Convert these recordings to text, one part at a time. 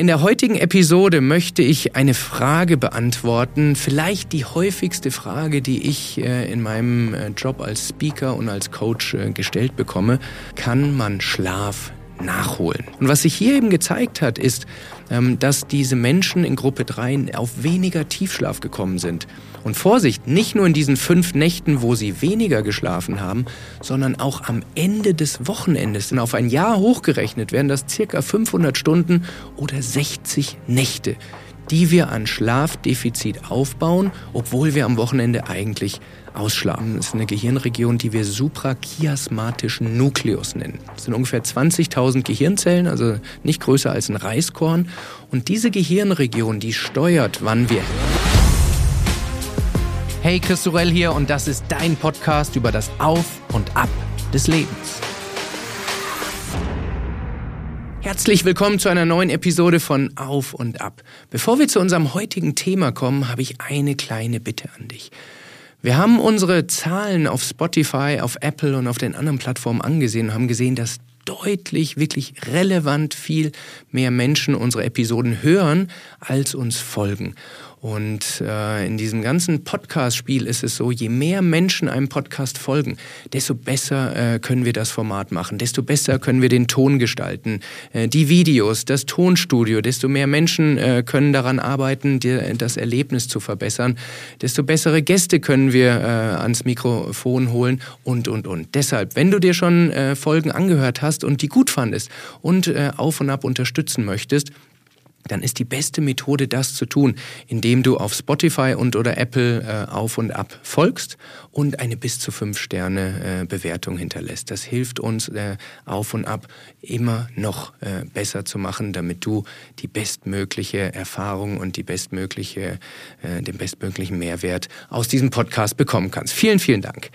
In der heutigen Episode möchte ich eine Frage beantworten, vielleicht die häufigste Frage, die ich äh, in meinem äh, Job als Speaker und als Coach äh, gestellt bekomme. Kann man Schlaf nachholen? Und was sich hier eben gezeigt hat, ist, dass diese Menschen in Gruppe 3 auf weniger Tiefschlaf gekommen sind. Und Vorsicht, nicht nur in diesen fünf Nächten, wo sie weniger geschlafen haben, sondern auch am Ende des Wochenendes. Und auf ein Jahr hochgerechnet werden das circa 500 Stunden oder 60 Nächte, die wir an Schlafdefizit aufbauen, obwohl wir am Wochenende eigentlich ausschlafen. Das ist eine Gehirnregion, die wir suprachiasmatischen Nukleus nennen. Das sind ungefähr 20.000 Gehirnzellen, also nicht größer als ein Reiskorn. Und diese Gehirnregion, die steuert, wann wir Hey, Chris Sorell hier und das ist dein Podcast über das Auf und Ab des Lebens. Herzlich willkommen zu einer neuen Episode von Auf und Ab. Bevor wir zu unserem heutigen Thema kommen, habe ich eine kleine Bitte an dich. Wir haben unsere Zahlen auf Spotify, auf Apple und auf den anderen Plattformen angesehen und haben gesehen, dass deutlich, wirklich relevant viel mehr Menschen unsere Episoden hören, als uns folgen. Und äh, in diesem ganzen Podcast-Spiel ist es so, je mehr Menschen einem Podcast folgen, desto besser äh, können wir das Format machen, desto besser können wir den Ton gestalten, äh, die Videos, das Tonstudio, desto mehr Menschen äh, können daran arbeiten, die, das Erlebnis zu verbessern, desto bessere Gäste können wir äh, ans Mikrofon holen und, und, und. Deshalb, wenn du dir schon äh, Folgen angehört hast und die gut fandest und äh, auf und ab unterstützen möchtest, dann ist die beste Methode, das zu tun, indem du auf Spotify und oder Apple äh, auf und ab folgst und eine bis zu fünf Sterne äh, Bewertung hinterlässt. Das hilft uns äh, auf und ab immer noch äh, besser zu machen, damit du die bestmögliche Erfahrung und die bestmögliche, äh, den bestmöglichen Mehrwert aus diesem Podcast bekommen kannst. Vielen, vielen Dank.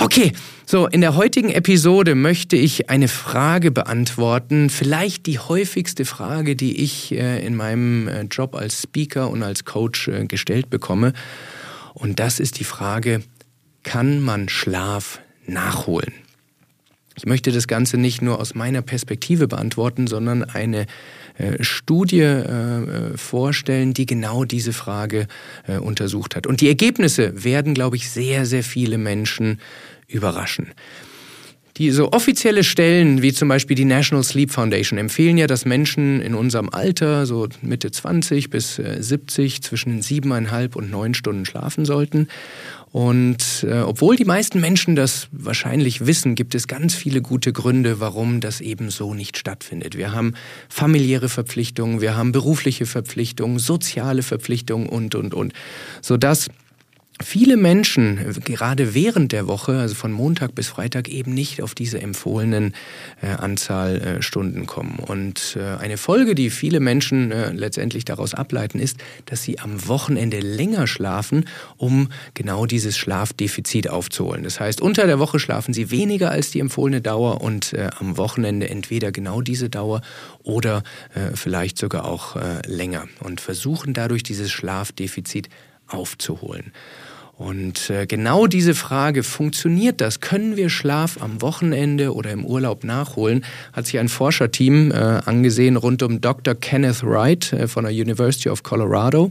Okay, so in der heutigen Episode möchte ich eine Frage beantworten, vielleicht die häufigste Frage, die ich äh, in meinem äh, Job als Speaker und als Coach äh, gestellt bekomme. Und das ist die Frage, kann man Schlaf nachholen? Ich möchte das Ganze nicht nur aus meiner Perspektive beantworten, sondern eine äh, Studie äh, vorstellen, die genau diese Frage äh, untersucht hat. Und die Ergebnisse werden, glaube ich, sehr, sehr viele Menschen überraschen. Diese offizielle Stellen, wie zum Beispiel die National Sleep Foundation, empfehlen ja, dass Menschen in unserem Alter, so Mitte 20 bis 70, zwischen siebeneinhalb und neun Stunden schlafen sollten. Und äh, obwohl die meisten Menschen das wahrscheinlich wissen, gibt es ganz viele gute Gründe, warum das eben so nicht stattfindet. Wir haben familiäre Verpflichtungen, wir haben berufliche Verpflichtungen, soziale Verpflichtungen und, und, und. Sodass viele Menschen gerade während der Woche, also von Montag bis Freitag, eben nicht auf diese empfohlenen äh, Anzahl äh, Stunden kommen. Und äh, eine Folge, die viele Menschen äh, letztendlich daraus ableiten, ist, dass sie am Wochenende länger schlafen, um genau dieses Schlafdefizit aufzuholen. Das heißt, unter der Woche schlafen sie weniger als die empfohlene Dauer und äh, am Wochenende entweder genau diese Dauer oder äh, vielleicht sogar auch länger und versuchen dadurch dieses Schlafdefizit aufzuholen. Und äh, genau diese Frage, funktioniert das? Können wir Schlaf am Wochenende oder im Urlaub nachholen? Hat sich ein Forscherteam äh, angesehen rund um Dr. Kenneth Wright äh, von der University of Colorado.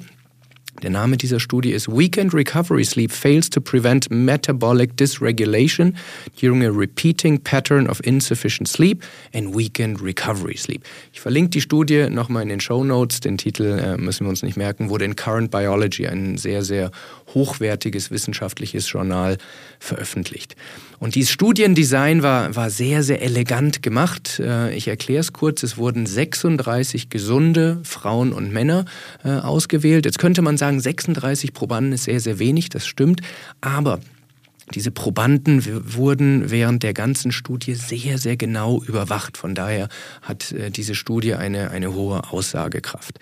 Der Name dieser Studie ist Weekend Recovery Sleep Fails to Prevent Metabolic Dysregulation during a Repeating Pattern of Insufficient Sleep and Weekend Recovery Sleep. Ich verlinke die Studie nochmal in den Show Notes. Den Titel äh, müssen wir uns nicht merken. Wurde in Current Biology, ein sehr, sehr hochwertiges wissenschaftliches Journal, veröffentlicht. Und dieses Studiendesign war, war sehr, sehr elegant gemacht. Äh, ich erkläre es kurz. Es wurden 36 gesunde Frauen und Männer äh, ausgewählt. Jetzt könnte man sagen, 36 Probanden ist sehr, sehr wenig. Das stimmt. Aber diese Probanden wurden während der ganzen Studie sehr, sehr genau überwacht. Von daher hat äh, diese Studie eine, eine hohe Aussagekraft.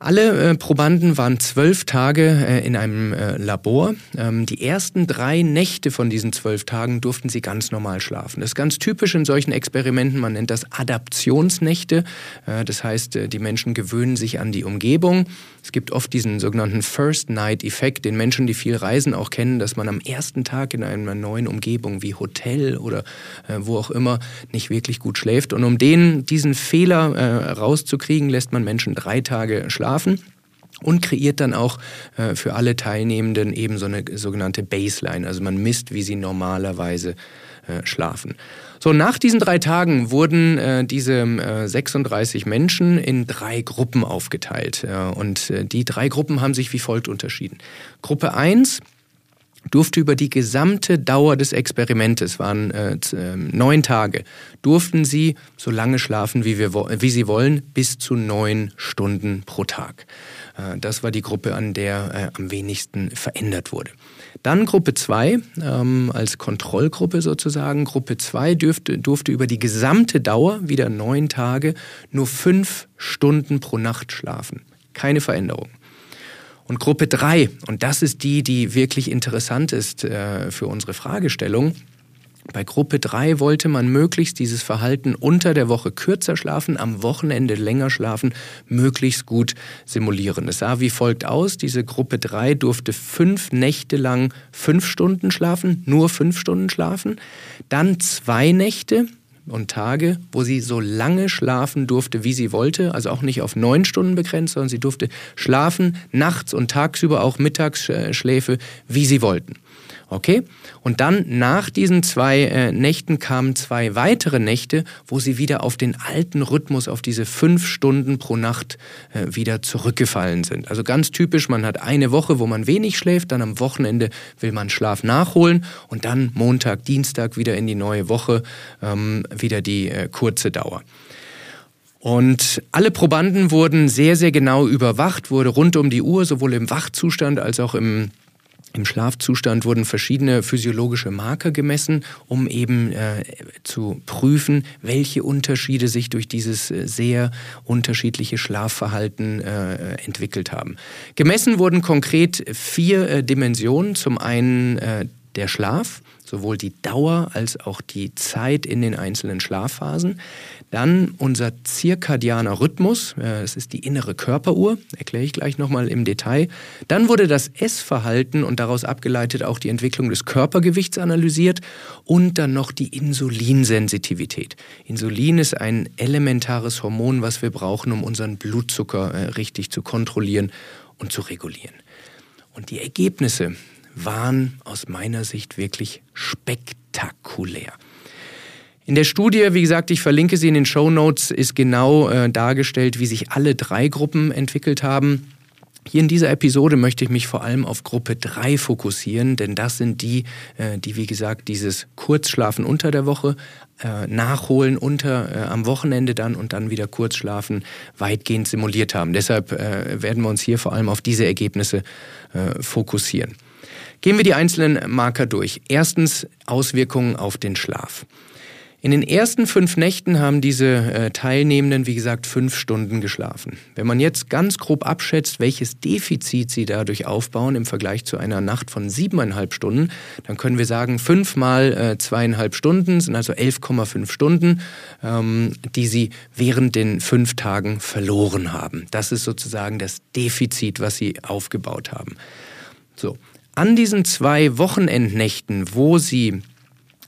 Alle äh, Probanden waren zwölf Tage äh, in einem äh, Labor. Ähm, die ersten drei Nächte von diesen zwölf Tagen durften sie ganz normal schlafen. Das ist ganz typisch in solchen Experimenten. Man nennt das Adaptionsnächte. Äh, das heißt, äh, die Menschen gewöhnen sich an die Umgebung. Es gibt oft diesen sogenannten First-Night-Effekt, den Menschen, die viel reisen, auch kennen, dass man am ersten Tag in einer neuen Umgebung wie Hotel oder äh, wo auch immer nicht wirklich gut schläft. Und um den, diesen Fehler rauszukriegen, lässt man Menschen drei Tage schlafen schlafen und kreiert dann auch äh, für alle Teilnehmenden eben so eine sogenannte Baseline. Also man misst, wie sie normalerweise äh, schlafen. So, nach diesen drei Tagen wurden äh, diese äh, 36 Menschen in drei Gruppen aufgeteilt. und äh, die drei Gruppen haben sich wie folgt unterschieden. Gruppe 1 durfte über die gesamte Dauer des Experimentes, waren äh, äh, neun Tage, durften sie so lange schlafen, wie, wir, wie sie wollen, bis zu neun Stunden pro Tag. Äh, das war die Gruppe, an der äh, am wenigsten verändert wurde. Dann Gruppe 2 ähm, als Kontrollgruppe sozusagen. Gruppe 2 durfte, durfte über die gesamte Dauer, wieder neun Tage, nur fünf Stunden pro Nacht schlafen. Keine Veränderung. Und Gruppe 3, und das ist die, die wirklich interessant ist äh, für unsere Fragestellung, bei Gruppe 3 wollte man möglichst dieses Verhalten unter der Woche kürzer schlafen, am Wochenende länger schlafen, möglichst gut simulieren. Es sah wie folgt aus. Diese Gruppe 3 durfte fünf Nächte lang fünf Stunden schlafen, nur fünf Stunden schlafen. Dann zwei Nächte, und Tage, wo sie so lange schlafen durfte, wie sie wollte, also auch nicht auf neun Stunden begrenzt, sondern sie durfte schlafen, nachts und tagsüber auch Mittagsschläfe, wie sie wollten. Okay? Und dann nach diesen zwei äh, Nächten kamen zwei weitere Nächte, wo sie wieder auf den alten Rhythmus, auf diese fünf Stunden pro Nacht äh, wieder zurückgefallen sind. Also ganz typisch, man hat eine Woche, wo man wenig schläft, dann am Wochenende will man Schlaf nachholen und dann Montag, Dienstag wieder in die neue Woche, ähm, wieder die äh, kurze Dauer. Und alle Probanden wurden sehr, sehr genau überwacht, wurde rund um die Uhr, sowohl im Wachzustand als auch im im Schlafzustand wurden verschiedene physiologische Marker gemessen, um eben äh, zu prüfen, welche Unterschiede sich durch dieses äh, sehr unterschiedliche Schlafverhalten äh, entwickelt haben. Gemessen wurden konkret vier äh, Dimensionen. Zum einen äh, der Schlaf, sowohl die Dauer als auch die Zeit in den einzelnen Schlafphasen. Dann unser zirkadianer Rhythmus, das ist die innere Körperuhr, erkläre ich gleich nochmal im Detail. Dann wurde das Essverhalten und daraus abgeleitet auch die Entwicklung des Körpergewichts analysiert und dann noch die Insulinsensitivität. Insulin ist ein elementares Hormon, was wir brauchen, um unseren Blutzucker äh, richtig zu kontrollieren und zu regulieren. Und die Ergebnisse waren aus meiner Sicht wirklich spektakulär. In der Studie, wie gesagt, ich verlinke sie in den Show Notes, ist genau äh, dargestellt, wie sich alle drei Gruppen entwickelt haben. Hier in dieser Episode möchte ich mich vor allem auf Gruppe 3 fokussieren, denn das sind die, äh, die wie gesagt dieses Kurzschlafen unter der Woche, äh, nachholen unter äh, am Wochenende dann und dann wieder Kurzschlafen weitgehend simuliert haben. Deshalb werden wir uns hier vor allem auf diese Ergebnisse fokussieren. Gehen wir die einzelnen Marker durch. Erstens Auswirkungen auf den Schlaf. In den ersten fünf Nächten haben diese äh, Teilnehmenden, wie gesagt, fünf Stunden geschlafen. Wenn man jetzt ganz grob abschätzt, welches Defizit sie dadurch aufbauen im Vergleich zu einer Nacht von siebeneinhalb Stunden, dann können wir sagen, fünf mal äh, zweieinhalb Stunden sind also 11,5 Stunden, ähm, die sie während den fünf Tagen verloren haben. Das ist sozusagen das Defizit, was sie aufgebaut haben. So. An diesen zwei Wochenendnächten, wo sie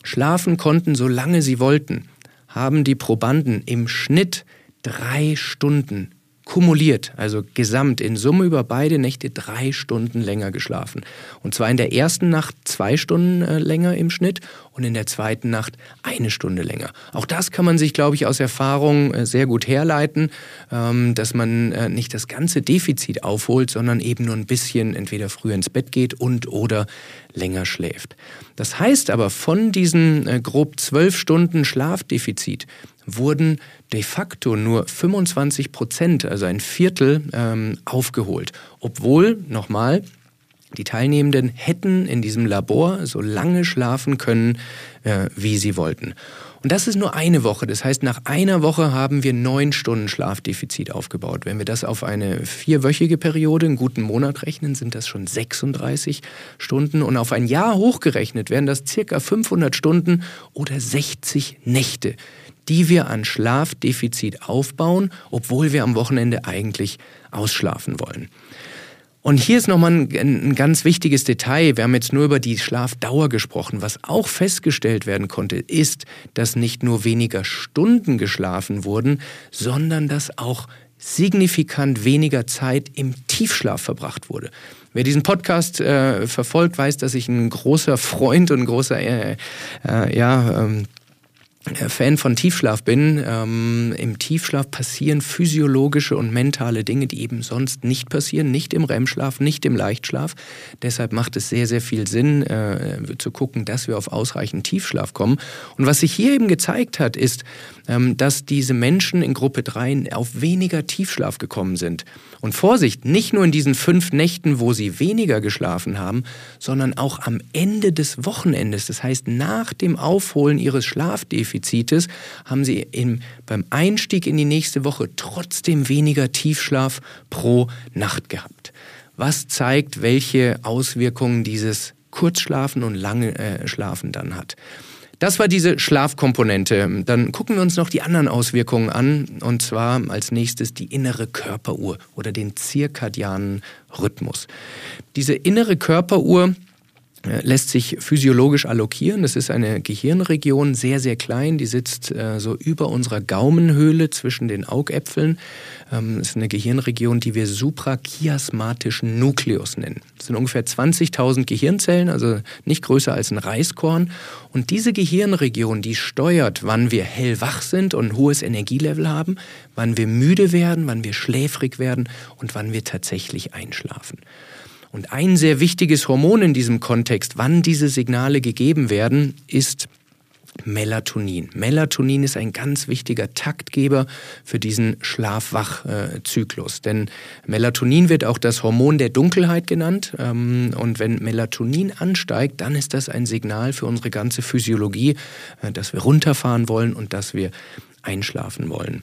schlafen konnten, solange sie wollten, haben die Probanden im Schnitt drei Stunden kumuliert, also gesamt in Summe über beide Nächte drei Stunden länger geschlafen. Und zwar in der ersten Nacht zwei Stunden äh, länger im Schnitt und in der zweiten Nacht eine Stunde länger. Auch das kann man sich, glaube ich, aus Erfahrung äh, sehr gut herleiten, ähm, dass man äh, nicht das ganze Defizit aufholt, sondern eben nur ein bisschen entweder früher ins Bett geht und oder länger schläft. Das heißt aber, von diesen grob zwölf Stunden Schlafdefizit wurden de facto nur 25 Prozent, also ein Viertel, ähm, aufgeholt. Obwohl, nochmal, die Teilnehmenden hätten in diesem Labor so lange schlafen können, äh, wie sie wollten. Und das ist nur eine Woche. Das heißt, nach einer Woche haben wir neun Stunden Schlafdefizit aufgebaut. Wenn wir das auf eine vierwöchige Periode, einen guten Monat rechnen, sind das schon 36 Stunden. Und auf ein Jahr hochgerechnet wären das circa 500 Stunden oder 60 Nächte, die wir an Schlafdefizit aufbauen, obwohl wir am Wochenende eigentlich ausschlafen wollen. Und hier ist nochmal ein, ein ganz wichtiges Detail. Wir haben jetzt nur über die Schlafdauer gesprochen. Was auch festgestellt werden konnte, ist, dass nicht nur weniger Stunden geschlafen wurden, sondern dass auch signifikant weniger Zeit im Tiefschlaf verbracht wurde. Wer diesen Podcast äh, verfolgt, weiß, dass ich ein großer Freund und ein großer äh, äh, ja, ähm, äh, Fan von Tiefschlaf bin. Ähm, Im Tiefschlaf passieren physiologische und mentale Dinge, die eben sonst nicht passieren, nicht im REM-Schlaf, nicht im Leichtschlaf. Deshalb macht es sehr, sehr viel Sinn, äh, zu gucken, dass wir auf ausreichend Tiefschlaf kommen. Und was sich hier eben gezeigt hat, ist, dass diese Menschen in Gruppe 3 auf weniger Tiefschlaf gekommen sind. Und Vorsicht, nicht nur in diesen fünf Nächten, wo sie weniger geschlafen haben, sondern auch am Ende des Wochenendes, das heißt nach dem Aufholen ihres Schlafdefizites, haben sie im, beim Einstieg in die nächste Woche trotzdem weniger Tiefschlaf pro Nacht gehabt. Was zeigt, welche Auswirkungen dieses Kurzschlafen und lange äh, Schlafen dann hat. Das war diese Schlafkomponente. Dann gucken wir uns noch die anderen Auswirkungen an. Und zwar als nächstes die innere Körperuhr oder den zirkadianen Rhythmus. Diese innere Körperuhr lässt sich physiologisch allokieren. Das ist eine Gehirnregion, sehr, sehr klein. Die sitzt äh, so über unserer Gaumenhöhle zwischen den Augäpfeln. Ähm, das ist eine Gehirnregion, die wir suprachiasmatischen Nukleus nennen. Das sind ungefähr 20.000 Gehirnzellen, also nicht größer als ein Reiskorn. Und diese Gehirnregion, die steuert, wann wir hellwach sind und ein hohes Energielevel haben, wann wir müde werden, wann wir schläfrig werden und wann wir tatsächlich einschlafen. Und ein sehr wichtiges Hormon in diesem Kontext, wann diese Signale gegeben werden, ist Melatonin. Melatonin ist ein ganz wichtiger Taktgeber für diesen Schlaf-Wach-Zyklus. Denn Melatonin wird auch das Hormon der Dunkelheit genannt. Ähm, und wenn Melatonin ansteigt, dann ist das ein Signal für unsere ganze Physiologie, äh, dass wir runterfahren wollen und dass wir einschlafen wollen.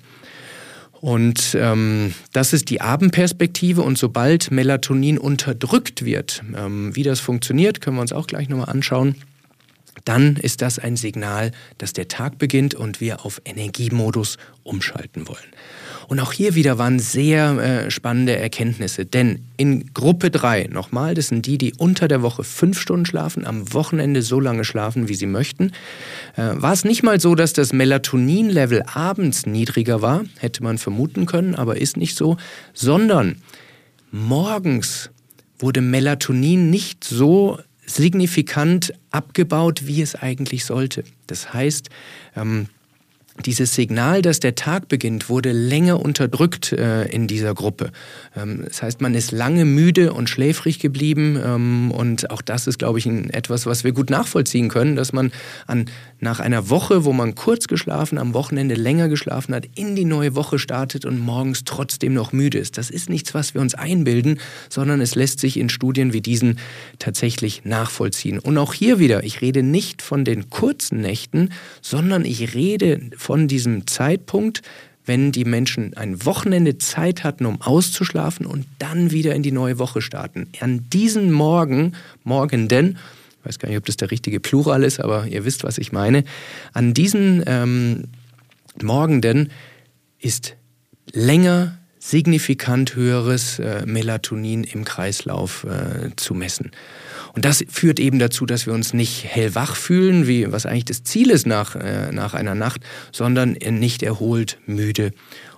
Und ähm, das ist die Abendperspektive. Und sobald Melatonin unterdrückt wird, ähm, wie das funktioniert, können wir uns auch gleich nochmal anschauen, dann ist das ein Signal, dass der Tag beginnt und wir auf Energiemodus umschalten wollen. Und auch hier wieder waren sehr äh, spannende Erkenntnisse, denn in Gruppe 3, nochmal, das sind die, die unter der Woche fünf Stunden schlafen, am Wochenende so lange schlafen, wie sie möchten, äh, war es nicht mal so, dass das Melatonin-Level abends niedriger war, hätte man vermuten können, aber ist nicht so, sondern morgens wurde Melatonin nicht so signifikant abgebaut, wie es eigentlich sollte. Das heißt, ähm, dieses Signal, dass der Tag beginnt, wurde länger unterdrückt äh, in dieser Gruppe. Ähm, das heißt, man ist lange müde und schläfrig geblieben ähm, und auch das ist, glaube ich, ein, etwas, was wir gut nachvollziehen können, dass man an, nach einer Woche, wo man kurz geschlafen, am Wochenende länger geschlafen hat, in die neue Woche startet und morgens trotzdem noch müde ist. Das ist nichts, was wir uns einbilden, sondern es lässt sich in Studien wie diesen tatsächlich nachvollziehen. Und auch hier wieder, ich rede nicht von den kurzen Nächten, sondern ich rede von diesem Zeitpunkt, wenn die Menschen ein Wochenende Zeit hatten, um auszuschlafen und dann wieder in die neue Woche starten. An diesen Morgen, Morgenden, weiß gar nicht, ob das der richtige Plural ist, aber ihr wisst, was ich meine, an diesen ähm, Morgenden ist länger signifikant höheres äh, Melatonin im Kreislauf äh, zu messen. Und das führt eben dazu, dass wir uns nicht hellwach fühlen, wie was eigentlich das Ziel ist nach, äh, nach einer Nacht, sondern nicht erholt, müde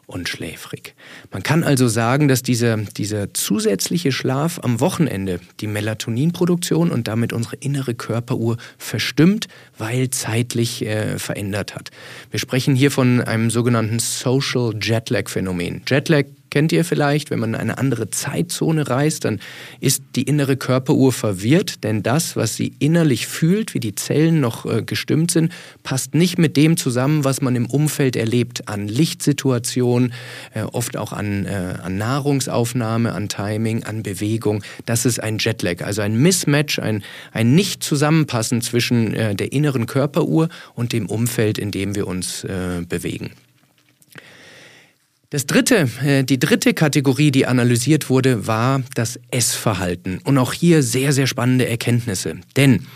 und schläfrig. Man kann also sagen, dass dieser, dieser zusätzliche Schlaf am Wochenende die Melatoninproduktion und damit unsere innere Körperuhr verstimmt, weil zeitlich äh, verändert hat. Wir sprechen hier von einem sogenannten Social Jetlag Phänomen. Jetlag kennt ihr vielleicht, wenn man in eine andere Zeitzone reist, dann ist die innere Körperuhr verwirrt, denn das, was sie innerlich fühlt, wie die Zellen noch äh, gestimmt sind, passt nicht mit dem zusammen, was man im Umfeld erlebt, an Lichtsituationen, äh, oft auch an, äh, an Nahrungsaufnahme, an Timing, an Bewegung. Das ist ein Jetlag, also ein Mismatch, ein, ein Nicht-Zusammenpassen zwischen der inneren Körperuhr und dem Umfeld, in dem wir uns bewegen. Das dritte, äh, die dritte Kategorie, die analysiert wurde, war das Essverhalten. Und auch hier sehr, sehr spannende Erkenntnisse. Denn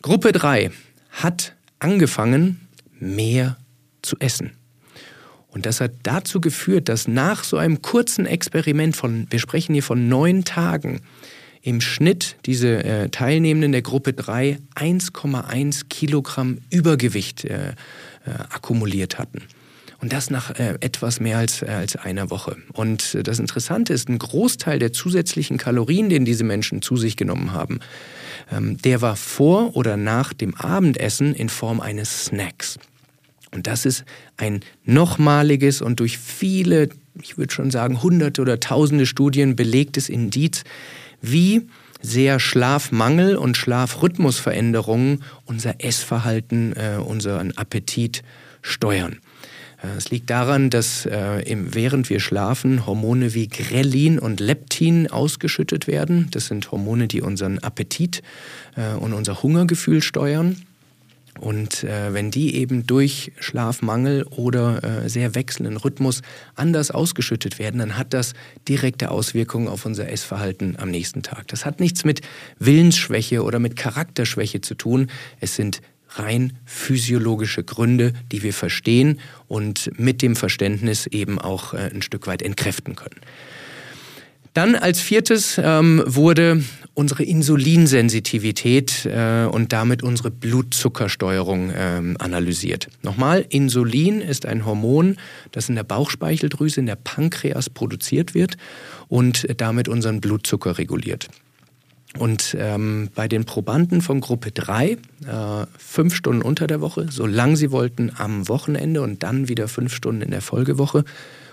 Gruppe 3 hat angefangen, mehr zu essen. Und das hat dazu geführt, dass nach so einem kurzen Experiment von, wir sprechen hier von neun Tagen, im Schnitt diese äh, Teilnehmenden der Gruppe 3 1,1 Kilogramm Übergewicht äh, äh, akkumuliert hatten. Und das nach äh, etwas mehr als, äh, als einer Woche. Und äh, das Interessante ist, ein Großteil der zusätzlichen Kalorien, den diese Menschen zu sich genommen haben, ähm, der war vor oder nach dem Abendessen in Form eines Snacks. Und das ist ein nochmaliges und durch viele, ich würde schon sagen, hunderte oder tausende Studien belegtes Indiz, wie sehr Schlafmangel und Schlafrhythmusveränderungen unser Essverhalten, äh, unseren Appetit steuern. Äh, es liegt daran, dass äh, während wir schlafen Hormone wie Grelin und Leptin ausgeschüttet werden. Das sind Hormone, die unseren Appetit äh, und unser Hungergefühl steuern. Und äh, wenn die eben durch Schlafmangel oder äh, sehr wechselnden Rhythmus anders ausgeschüttet werden, dann hat das direkte Auswirkungen auf unser Essverhalten am nächsten Tag. Das hat nichts mit Willensschwäche oder mit Charakterschwäche zu tun. Es sind rein physiologische Gründe, die wir verstehen und mit dem Verständnis eben auch äh, ein Stück weit entkräften können. Dann als viertes ähm, wurde unsere Insulinsensitivität äh, und damit unsere Blutzuckersteuerung ähm, analysiert. Nochmal, Insulin ist ein Hormon, das in der Bauchspeicheldrüse, in der Pankreas produziert wird und damit unseren Blutzucker reguliert. Und ähm, bei den Probanden von Gruppe 3, äh, fünf Stunden unter der Woche, solange sie wollten am Wochenende und dann wieder fünf Stunden in der Folgewoche,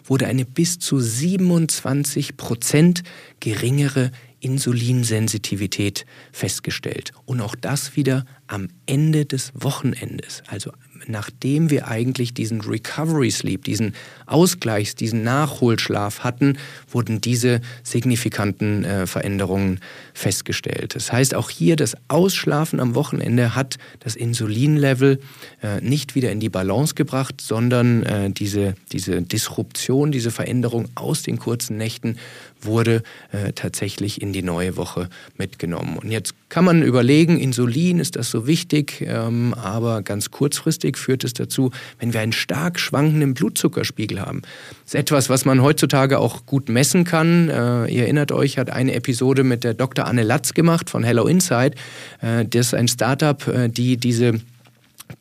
wurde eine bis zu 27 Prozent geringere Insulinsensitivität festgestellt. Und auch das wieder am Ende des Wochenendes, also nachdem wir eigentlich diesen Recovery Sleep, diesen Ausgleichs, diesen Nachholschlaf hatten, wurden diese signifikanten äh, Veränderungen festgestellt. Das heißt, auch hier das Ausschlafen am Wochenende hat das Insulinlevel äh, nicht wieder in die Balance gebracht, sondern äh, diese, diese Disruption, diese Veränderung aus den kurzen Nächten wurde äh, tatsächlich in die neue Woche mitgenommen. Und jetzt kann man überlegen, Insulin, ist das so wichtig? Ähm, aber ganz kurzfristig führt es dazu, wenn wir einen stark schwankenden Blutzuckerspiegel haben. Das ist etwas, was man heutzutage auch gut messen kann. Äh, ihr erinnert euch, hat eine Episode mit der Dr. Anne Latz gemacht von Hello Insight. Äh, das ist ein Startup, äh, die diese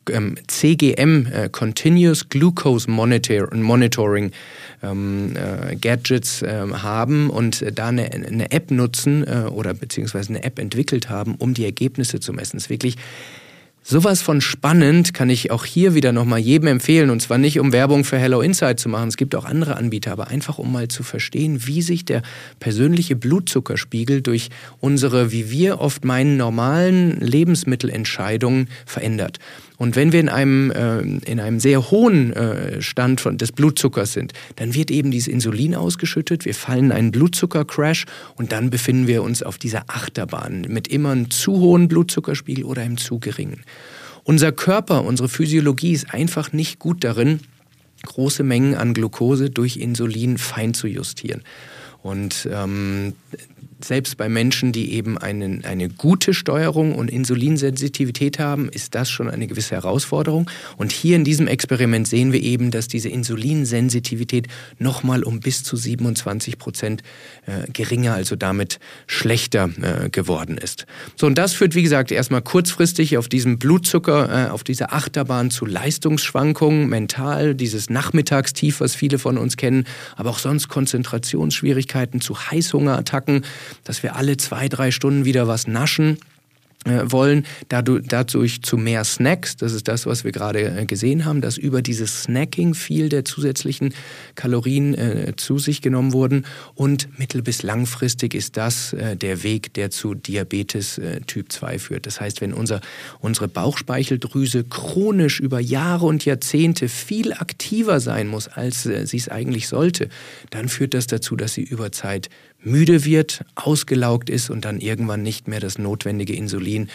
ähm, CGM, äh, Continuous Glucose Monitor Monitoring ähm, äh, Gadgets äh, haben und da eine, eine App nutzen äh, oder beziehungsweise eine App entwickelt haben, um die Ergebnisse zu messen. Das ist wirklich Sowas von spannend kann ich auch hier wieder nochmal jedem empfehlen. Und zwar nicht, um Werbung für Hello Insight zu machen. Es gibt auch andere Anbieter, aber einfach, um mal zu verstehen, wie sich der persönliche Blutzuckerspiegel durch unsere, wie wir oft meinen, normalen Lebensmittelentscheidungen verändert. Und wenn wir in einem, äh, in einem sehr hohen äh, Stand von, des Blutzuckers sind, dann wird eben dieses Insulin ausgeschüttet, wir fallen in einen Blutzuckercrash und dann befinden wir uns auf dieser Achterbahn mit immer einem zu hohen Blutzuckerspiegel oder einem zu geringen. Unser Körper, unsere Physiologie ist einfach nicht gut darin, große Mengen an Glucose durch Insulin fein zu justieren. Und ähm, selbst bei Menschen, die eben eine, eine gute Steuerung und Insulinsensitivität haben, ist das schon eine gewisse Herausforderung. Und hier in diesem Experiment sehen wir eben, dass diese Insulinsensitivität nochmal um bis zu 27 Prozent äh, geringer, also damit schlechter äh, geworden ist. So, und das führt, wie gesagt, erstmal kurzfristig auf diesem Blutzucker, äh, auf dieser Achterbahn zu Leistungsschwankungen, mental, dieses Nachmittagstief, was viele von uns kennen, aber auch sonst Konzentrationsschwierigkeiten, zu Heißhungerattacken dass wir alle zwei, drei Stunden wieder was naschen. äh, wollen, dadurch zu mehr Snacks, das ist das, was wir gerade äh, gesehen haben, dass über dieses Snacking viel der zusätzlichen Kalorien äh, zu sich genommen wurden und mittel- bis langfristig ist das äh, der Weg, der zu Diabetes äh, Typ 2 führt. Das heißt, wenn unser, unsere Bauchspeicheldrüse chronisch über Jahre und Jahrzehnte viel aktiver sein muss, als äh, sie es eigentlich sollte, dann führt das dazu, dass sie über Zeit müde wird, ausgelaugt ist und dann irgendwann nicht mehr das notwendige Insulin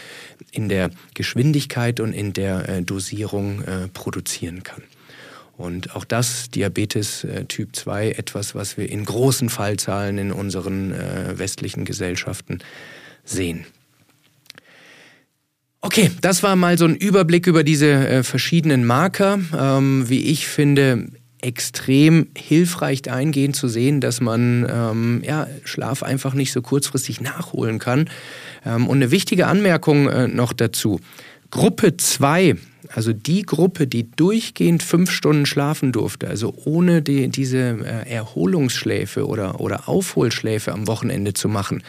in der Geschwindigkeit und in der äh, Dosierung äh, produzieren kann. Und auch das, Diabetes äh, Typ 2, etwas, was wir in großen Fallzahlen in unseren äh, westlichen Gesellschaften sehen. Okay, das war mal so ein Überblick über diese äh, verschiedenen Marker. Ähm, wie ich finde, extrem hilfreich eingehen zu sehen, dass man ähm, ja, Schlaf einfach nicht so kurzfristig nachholen kann. Ähm, und eine wichtige Anmerkung äh, noch dazu. Gruppe 2, also die Gruppe, die durchgehend fünf Stunden schlafen durfte, also ohne die, diese äh, Erholungsschläfe oder, oder Aufholschläfe am Wochenende zu machen,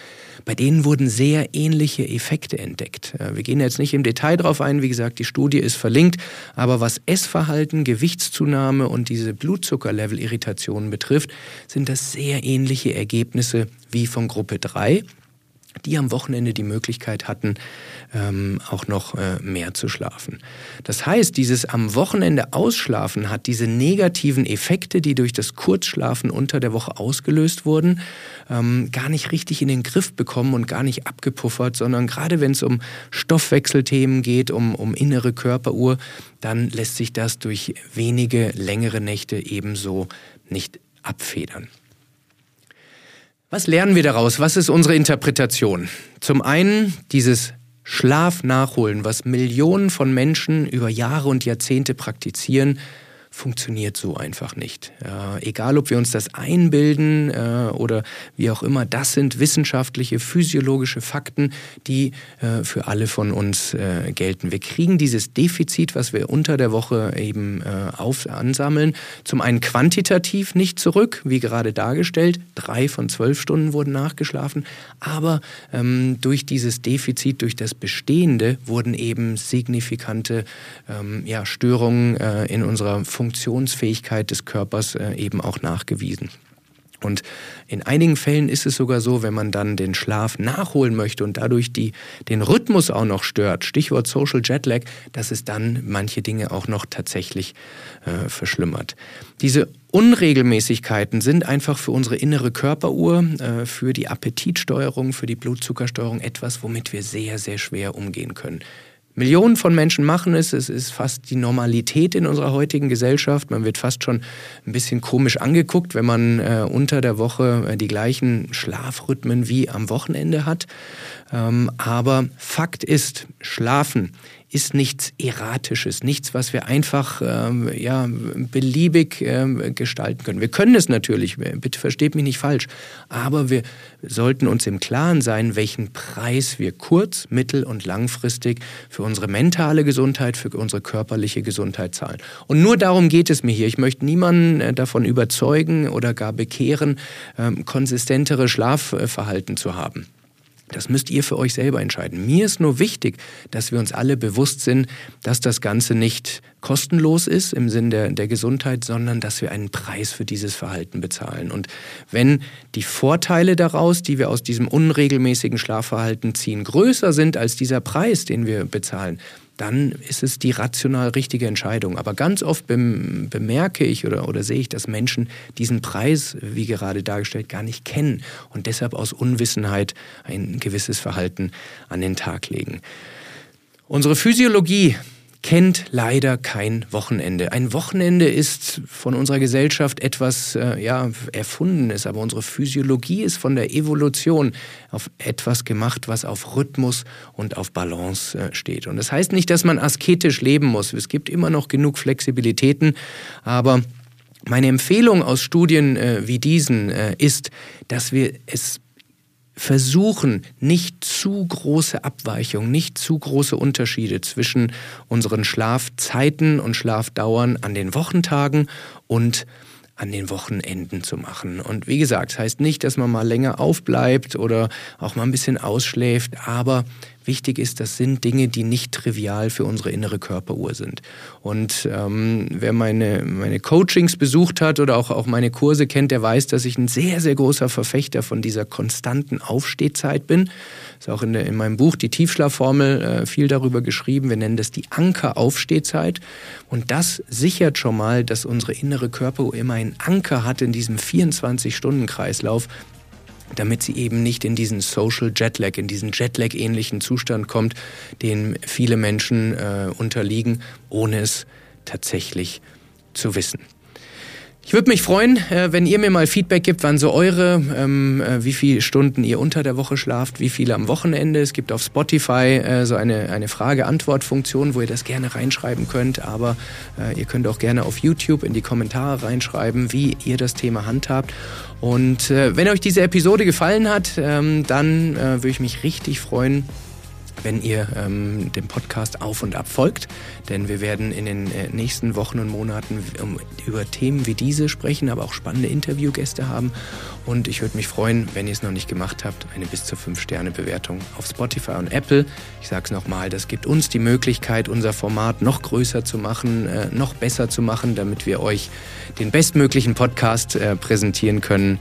bei denen wurden sehr ähnliche Effekte entdeckt. Äh, wir gehen jetzt nicht im Detail darauf ein, wie gesagt, die Studie ist verlinkt, aber was Essverhalten, Gewichtszunahme und diese Blutzuckerlevel-Irritationen betrifft, sind das sehr ähnliche Ergebnisse wie von Gruppe 3 die am Wochenende die Möglichkeit hatten, ähm, auch noch äh, mehr zu schlafen. Das heißt, dieses am Wochenende Ausschlafen hat diese negativen Effekte, die durch das Kurzschlafen unter der Woche ausgelöst wurden, ähm, gar nicht richtig in den Griff bekommen und gar nicht abgepuffert, sondern gerade wenn es um Stoffwechselthemen geht, um, um innere Körperuhr, dann lässt sich das durch wenige längere Nächte ebenso nicht abfedern. Was lernen wir daraus? Was ist unsere Interpretation? Zum einen dieses Schlaf nachholen, was Millionen von Menschen über Jahre und Jahrzehnte praktizieren, funktioniert so einfach nicht. Äh, egal, ob wir uns das einbilden äh, oder wie auch immer, das sind wissenschaftliche, physiologische Fakten, die äh, für alle von uns äh, gelten. Wir kriegen dieses Defizit, was wir unter der Woche eben äh, auf, ansammeln, zum einen quantitativ nicht zurück, wie gerade dargestellt. Drei von zwölf Stunden wurden nachgeschlafen, aber ähm, durch dieses Defizit, durch das Bestehende, wurden eben signifikante ähm, ja, Störungen äh, in unserer Funktionsfähigkeit des Körpers äh, eben auch nachgewiesen. Und in einigen Fällen ist es sogar so, wenn man dann den Schlaf nachholen möchte und dadurch die, den Rhythmus auch noch stört, Stichwort Social Jetlag, dass es dann manche Dinge auch noch tatsächlich äh, verschlimmert. Diese Unregelmäßigkeiten sind einfach für unsere innere Körperuhr, äh, für die Appetitsteuerung, für die Blutzuckersteuerung etwas, womit wir sehr, sehr schwer umgehen können. Millionen von Menschen machen es. Es ist fast die Normalität in unserer heutigen Gesellschaft. Man wird fast schon ein bisschen komisch angeguckt, wenn man äh, unter der Woche äh, die gleichen Schlafrhythmen wie am Wochenende hat. Ähm, aber Fakt ist, Schlafen ist nichts Erratisches, nichts, was wir einfach ähm, ja, beliebig ähm, gestalten können. Wir können es natürlich, bitte versteht mich nicht falsch, aber wir sollten uns im Klaren sein, welchen Preis wir kurz-, mittel- und langfristig für unsere mentale Gesundheit, für unsere körperliche Gesundheit zahlen. Und nur darum geht es mir hier. Ich möchte niemanden äh, davon überzeugen oder gar bekehren, ähm, konsistentere Schlafverhalten zu haben. Das müsst ihr für euch selber entscheiden. Mir ist nur wichtig, dass wir uns alle bewusst sind, dass das Ganze nicht kostenlos ist im Sinn der, der Gesundheit, sondern dass wir einen Preis für dieses Verhalten bezahlen. Und wenn die Vorteile daraus, die wir aus diesem unregelmäßigen Schlafverhalten ziehen, größer sind als dieser Preis, den wir bezahlen, dann ist es die rational richtige Entscheidung. Aber ganz oft bemerke ich oder, oder sehe ich, dass Menschen diesen Preis, wie gerade dargestellt, gar nicht kennen und deshalb aus Unwissenheit ein gewisses Verhalten an den Tag legen. Unsere Physiologie kennt leider kein Wochenende. Ein Wochenende ist von unserer Gesellschaft etwas äh, ja, Erfundenes, aber unsere Physiologie ist von der Evolution auf etwas gemacht, was auf Rhythmus und auf Balance äh, steht. Und das heißt nicht, dass man asketisch leben muss. Es gibt immer noch genug Flexibilitäten, aber meine Empfehlung aus Studien äh, wie diesen äh, ist, dass wir es versuchen, nicht zu große Abweichungen, nicht zu große Unterschiede zwischen unseren Schlafzeiten und Schlafdauern an den Wochentagen und an den Wochenenden zu machen. Und wie gesagt, das heißt nicht, dass man mal länger aufbleibt oder auch mal ein bisschen ausschläft, aber wichtig ist, das sind Dinge, die nicht trivial für unsere innere Körperuhr sind. Und ähm, wer meine, meine Coachings besucht hat oder auch, auch meine Kurse kennt, der weiß, dass ich ein sehr, sehr großer Verfechter von dieser konstanten Aufstehzeit bin. Ist auch in, der, in meinem Buch Die Tiefschlafformel äh, viel darüber geschrieben. Wir nennen das die Anker-Aufstehzeit. Und das sichert schon mal, dass unsere innere Körperuhr immer einen Anker hat in diesem 24-Stunden-Kreislauf, damit sie eben nicht in diesen Social Jetlag, in diesen Jetlag-ähnlichen Zustand kommt, den viele Menschen äh, unterliegen, ohne es tatsächlich zu wissen. Ich würde mich freuen, äh, wenn ihr mir mal Feedback gibt, wann so eure, ähm, äh, wie viele Stunden ihr unter der Woche schlaft, wie viele am Wochenende. Es gibt auf Spotify äh, so eine, eine Frage-Antwort-Funktion, wo ihr das gerne reinschreiben könnt. Aber äh, ihr könnt auch gerne auf YouTube in die Kommentare reinschreiben, wie ihr das Thema handhabt. Und äh, wenn euch diese Episode gefallen hat, ähm, dann äh, würde ich mich richtig freuen, wenn ihr ähm, dem Podcast auf und ab folgt, denn wir werden in den äh, nächsten Wochen und Monaten um, über Themen wie diese sprechen, aber auch spannende Interviewgäste haben. Und ich würde mich freuen, wenn ihr es noch nicht gemacht habt, eine bis zu 5-Sterne-Bewertung auf Spotify und Apple. Ich sage es nochmal, das gibt uns die Möglichkeit, unser Format noch größer zu machen, äh, noch besser zu machen, damit wir euch den bestmöglichen Podcast äh, präsentieren können,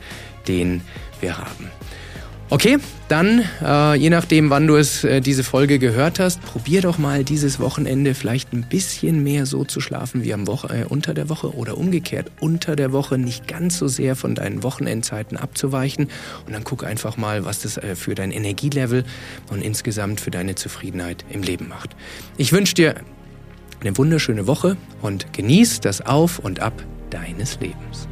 den wir haben. Okay, dann, äh, je nachdem, wann du es äh, diese Folge gehört hast, probier doch mal dieses Wochenende vielleicht ein bisschen mehr so zu schlafen wie am Woche, äh, unter der Woche oder umgekehrt unter der Woche nicht ganz so sehr von deinen Wochenendzeiten abzuweichen und dann guck einfach mal, was das äh, für dein Energielevel und insgesamt für deine Zufriedenheit im Leben macht. Ich wünsche dir eine wunderschöne Woche und genieß das Auf und Ab deines Lebens.